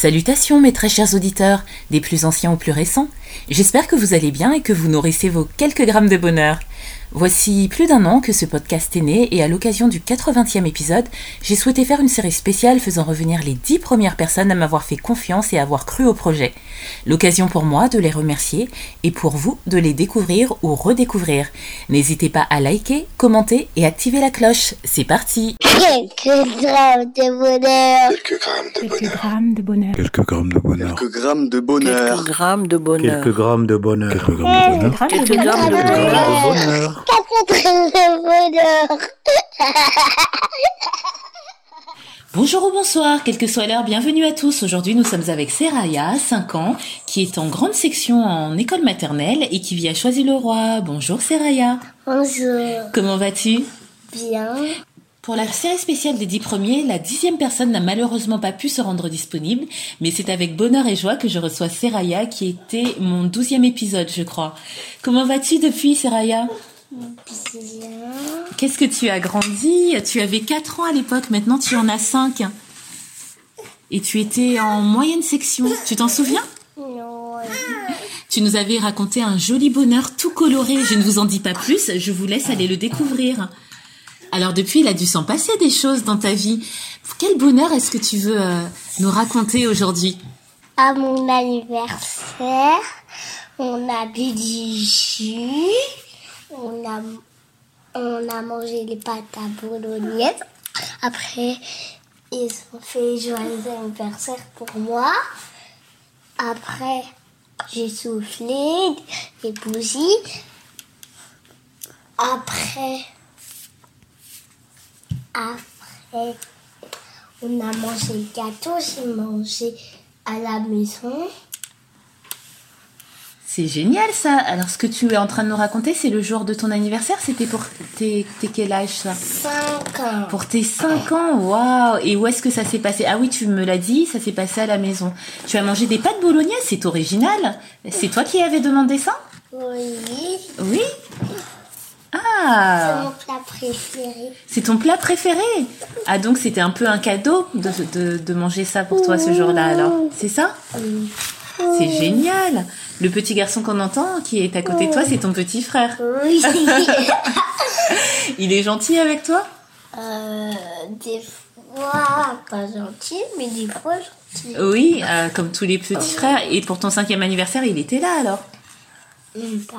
Salutations mes très chers auditeurs, des plus anciens aux plus récents. J'espère que vous allez bien et que vous nourrissez vos quelques grammes de bonheur. Voici plus d'un an que ce podcast est né et à l'occasion du 80e épisode, j'ai souhaité faire une série spéciale faisant revenir les 10 premières personnes à m'avoir fait confiance et avoir cru au projet. L'occasion pour moi de les remercier et pour vous de les découvrir ou redécouvrir. N'hésitez pas à liker, commenter et activer la cloche. C'est parti Quelques grammes de bonheur. Quelques grammes de bonheur. Quelques grammes de bonheur. Quelques grammes de bonheur. Quelques grammes de bonheur. Quelques grammes de bonheur. Quelques grammes de bonheur. Quelques grammes de Quelques bonheur. bonheur. Bonjour ou bonsoir, quelle que soit l'heure, bienvenue à tous. Aujourd'hui, nous sommes avec Seraya, 5 ans, qui est en grande section en école maternelle et qui vit à Choisy-le-Roi. Bonjour Seraya. Bonjour. Comment vas-tu? Bien. Pour la série spéciale des 10 premiers, la dixième personne n'a malheureusement pas pu se rendre disponible, mais c'est avec bonheur et joie que je reçois Seraya, qui était mon douzième épisode, je crois. Comment vas-tu depuis, Seraya? Bien. Qu'est-ce que tu as grandi? Tu avais 4 ans à l'époque, maintenant tu en as 5. Et tu étais en moyenne section. Tu t'en souviens? Non. Tu nous avais raconté un joli bonheur tout coloré. Je ne vous en dis pas plus, je vous laisse aller le découvrir. Alors depuis, il a dû s'en passer des choses dans ta vie. Quel bonheur est-ce que tu veux euh, nous raconter aujourd'hui? À mon anniversaire, on a bu du jus. On a, mangé les pâtes à bolognaise. Après, ils ont fait joyeux anniversaire pour moi. Après, j'ai soufflé des bougies. Après, après, on a mangé le gâteau. J'ai mangé à la maison. C'est génial ça. Alors ce que tu es en train de nous raconter, c'est le jour de ton anniversaire. C'était pour tes, tes quel âge ça? 5 ans. Pour tes 5 ans, waouh Et où est-ce que ça s'est passé? Ah oui, tu me l'as dit, ça s'est passé à la maison. Tu as mangé des pâtes bolognaises, c'est original. C'est toi qui avais demandé ça? Oui, Oui? C'est Ah mon plat préféré. C'est ton plat préféré? Ah donc c'était un peu un cadeau de, de, de manger ça pour toi ce jour-là alors C'est ça? C'est génial Le petit garçon qu'on entend qui est à côté de toi, c'est ton petit frère. Oui. Il est gentil avec toi? Euh, des fois, pas gentil, mais des fois gentil. Oui, euh, comme tous les petits frères. Et pour ton cinquième anniversaire, il était là alors? Bah,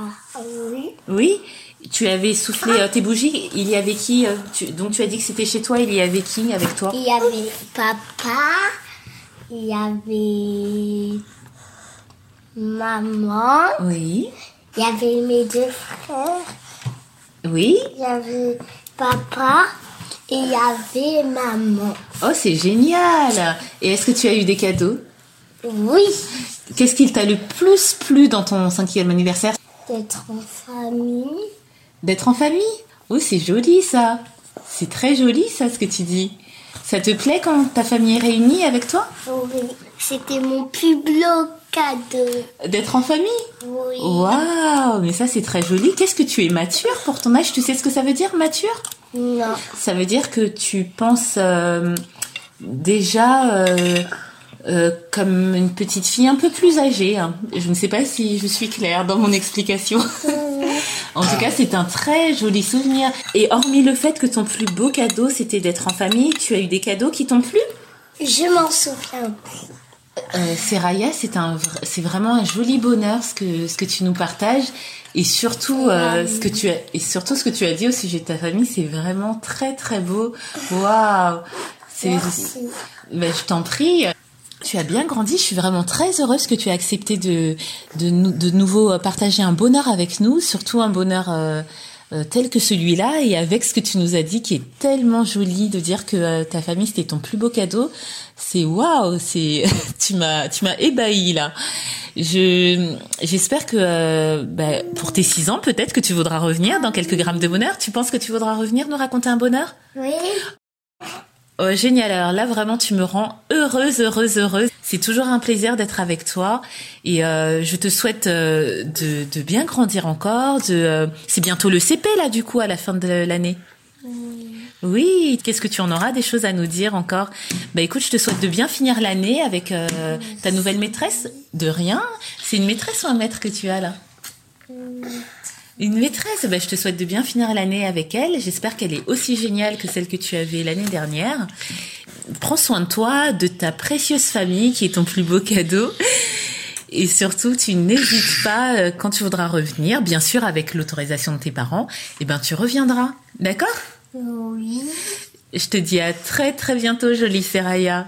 oui. Oui Tu avais soufflé euh, tes bougies. Il y avait qui euh, tu- Donc tu as dit que c'était chez toi. Il y avait qui avec toi? Il y avait papa, il y avait maman, Oui. il y avait mes deux frères, Oui. il y avait papa et il y avait maman. Oh, c'est génial Et est-ce que tu as eu des cadeaux? Oui, Qu'est-ce qu'il t'a le plus plu dans ton cinquième anniversaire? D'être en famille. D'être en famille Oh, c'est joli ça C'est très joli ça ce que tu dis. Ça te plaît quand ta famille est réunie avec toi? Oui, c'était mon plus beau cadeau. D'être en famille? Oui. Waouh Mais ça c'est très joli. Qu'est-ce que tu es mature pour ton âge? Tu sais ce que ça veut dire mature? Non. Ça veut dire que tu penses euh, déjà euh, euh, comme une petite fille un peu plus âgée. hein. Je ne sais pas si je suis claire dans mon explication. En tout cas, c'est un très joli souvenir. Et hormis le fait que ton plus beau cadeau, c'était d'être en famille, tu as eu des cadeaux qui t'ont plu? Je m'en souviens plus. euh, Seraya, c'est un, c'est vraiment un joli bonheur ce que ce que tu nous partages et surtout euh, ce que tu as et surtout ce que tu as dit au sujet de ta famille, c'est vraiment très très beau. Waouh, c'est, ben, je t'en prie. Tu as bien grandi. Je suis vraiment très heureuse que tu aies accepté de de, nou- de nouveau euh, partager un bonheur avec nous, surtout un bonheur. euh, euh, tel que celui-là et avec ce que tu nous as dit qui est tellement joli de dire que ta famille c'était ton plus beau cadeau c'est waouh c'est tu m'as tu m'as ébahi là je j'espère que bah, pour tes six ans peut-être que tu voudras revenir dans quelques grammes de bonheur tu penses que tu voudras revenir nous raconter un bonheur? Oui. Oh, génial. Alors là, vraiment, tu me rends heureuse, heureuse, heureuse. C'est toujours un plaisir d'être avec toi. Et euh, je te souhaite euh, de, de bien grandir encore. De, euh, c'est bientôt le CP, là, du coup, à la fin de l'année. Oui, qu'est-ce que tu en auras des choses à nous dire encore? Bah écoute, je te souhaite de bien finir l'année avec euh, ta nouvelle maîtresse. De rien. C'est une maîtresse ou un maître que tu as là? Une maîtresse. Bah je te souhaite de bien finir l'année avec elle. J'espère qu'elle est aussi géniale que celle que tu avais l'année dernière. Prends soin de toi, de ta précieuse famille qui est ton plus beau cadeau. Et surtout, tu n'hésites pas euh, quand tu voudras revenir, bien sûr avec l'autorisation de tes parents, et ben tu reviendras. D'accord? Oui. Je te dis à très très bientôt, jolie Seraya.